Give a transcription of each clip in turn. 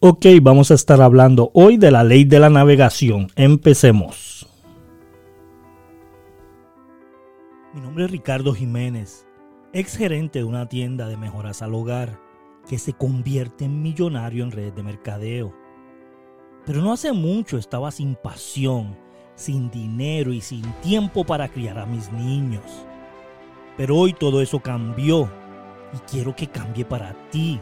Ok, vamos a estar hablando hoy de la ley de la navegación. Empecemos. Mi nombre es Ricardo Jiménez, ex gerente de una tienda de mejoras al hogar que se convierte en millonario en redes de mercadeo. Pero no hace mucho estaba sin pasión, sin dinero y sin tiempo para criar a mis niños. Pero hoy todo eso cambió y quiero que cambie para ti.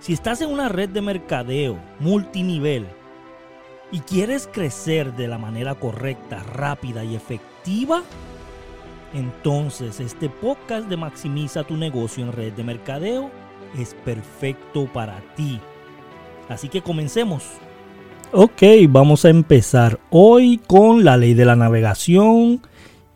Si estás en una red de mercadeo multinivel y quieres crecer de la manera correcta, rápida y efectiva, entonces este podcast de Maximiza tu negocio en red de mercadeo es perfecto para ti. Así que comencemos. Ok, vamos a empezar hoy con la ley de la navegación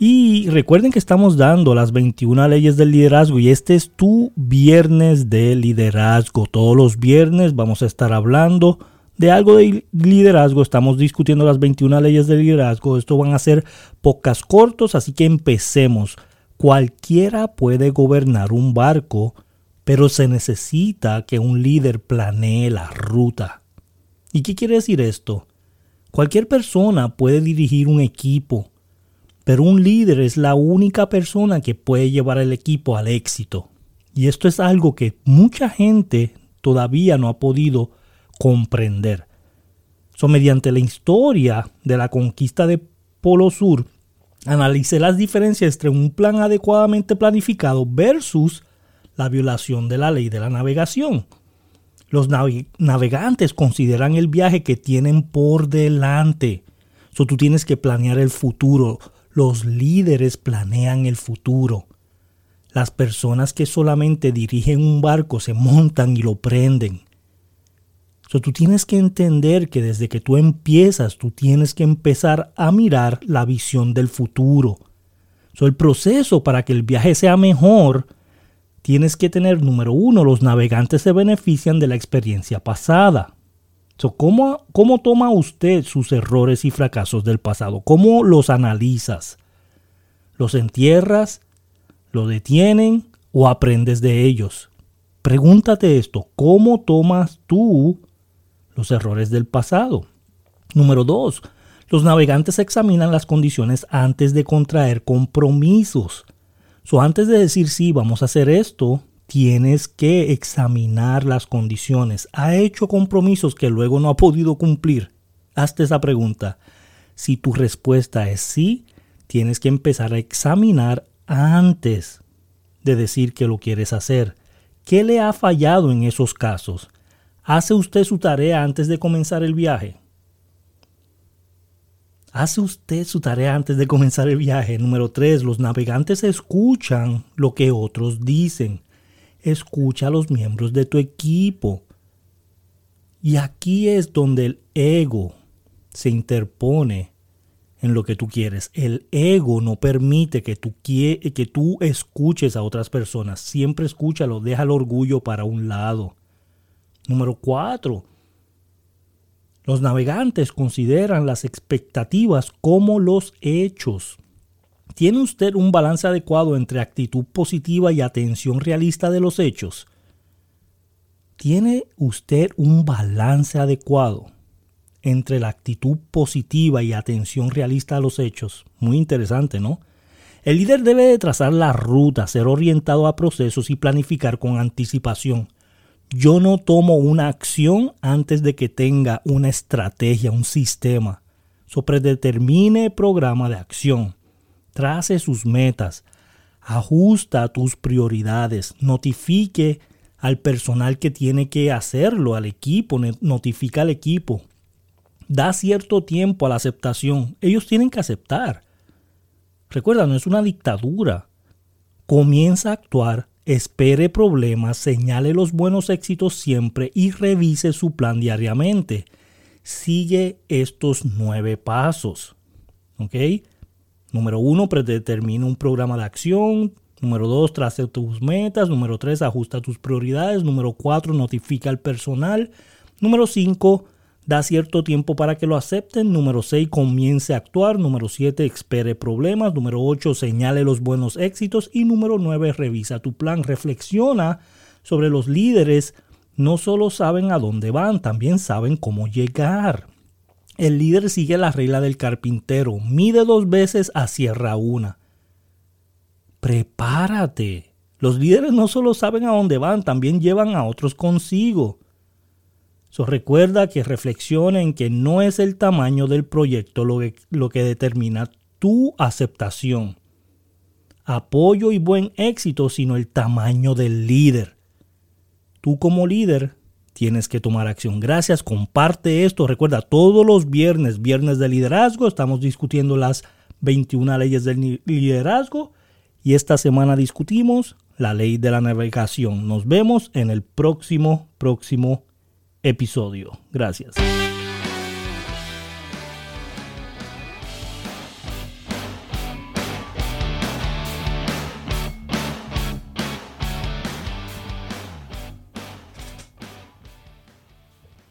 y recuerden que estamos dando las 21 leyes del liderazgo y este es tu viernes de liderazgo. Todos los viernes vamos a estar hablando de algo de liderazgo. Estamos discutiendo las 21 leyes del liderazgo. Esto van a ser pocas cortos, así que empecemos. Cualquiera puede gobernar un barco, pero se necesita que un líder planee la ruta. ¿Y qué quiere decir esto? Cualquier persona puede dirigir un equipo, pero un líder es la única persona que puede llevar el equipo al éxito. Y esto es algo que mucha gente todavía no ha podido comprender. So, mediante la historia de la conquista de Polo Sur, analicé las diferencias entre un plan adecuadamente planificado versus la violación de la ley de la navegación. Los navegantes consideran el viaje que tienen por delante. So, tú tienes que planear el futuro, los líderes planean el futuro. Las personas que solamente dirigen un barco se montan y lo prenden. So, tú tienes que entender que desde que tú empiezas, tú tienes que empezar a mirar la visión del futuro. So, el proceso para que el viaje sea mejor, tienes que tener, número uno, los navegantes se benefician de la experiencia pasada. ¿Cómo, ¿Cómo toma usted sus errores y fracasos del pasado? ¿Cómo los analizas? ¿Los entierras? ¿Lo detienen? ¿O aprendes de ellos? Pregúntate esto, ¿cómo tomas tú los errores del pasado? Número dos, los navegantes examinan las condiciones antes de contraer compromisos. So, antes de decir sí, vamos a hacer esto, tienes que examinar las condiciones. ¿Ha hecho compromisos que luego no ha podido cumplir? Hazte esa pregunta. Si tu respuesta es sí, tienes que empezar a examinar antes de decir que lo quieres hacer. ¿Qué le ha fallado en esos casos? ¿Hace usted su tarea antes de comenzar el viaje? ¿Hace usted su tarea antes de comenzar el viaje? Número 3. Los navegantes escuchan lo que otros dicen escucha a los miembros de tu equipo. Y aquí es donde el ego se interpone en lo que tú quieres. El ego no permite que tú, que tú escuches a otras personas. Siempre escúchalo, deja el orgullo para un lado. Número cuatro. Los navegantes consideran las expectativas como los hechos. ¿Tiene usted un balance adecuado entre actitud positiva y atención realista de los hechos? ¿Tiene usted un balance adecuado entre la actitud positiva y atención realista a los hechos? Muy interesante, ¿no? El líder debe de trazar la ruta, ser orientado a procesos y planificar con anticipación. Yo no tomo una acción antes de que tenga una estrategia, un sistema. So predetermine programa de acción trace sus metas, ajusta tus prioridades, notifique al personal que tiene que hacerlo, al equipo, notifica al equipo. Da cierto tiempo a la aceptación. Ellos tienen que aceptar. Recuerda, no es una dictadura. Comienza a actuar, espere problemas, señale los buenos éxitos siempre y revise su plan diariamente. Sigue estos nueve pasos. ¿Ok? Número uno, predetermina un programa de acción. Número dos, trace tus metas. Número tres, ajusta tus prioridades. Número cuatro, notifica al personal. Número cinco, da cierto tiempo para que lo acepten. Número seis, comience a actuar. Número siete, espere problemas. Número ocho, señale los buenos éxitos. Y número nueve, revisa tu plan. Reflexiona sobre los líderes no solo saben a dónde van, también saben cómo llegar. El líder sigue la regla del carpintero, mide dos veces a cierra una. Prepárate. Los líderes no solo saben a dónde van, también llevan a otros consigo. Recuerda que reflexionen que no es el tamaño del proyecto lo que, lo que determina tu aceptación, apoyo y buen éxito, sino el tamaño del líder. Tú como líder tienes que tomar acción. Gracias, comparte esto. Recuerda, todos los viernes, viernes de liderazgo, estamos discutiendo las 21 leyes del liderazgo y esta semana discutimos la ley de la navegación. Nos vemos en el próximo, próximo episodio. Gracias.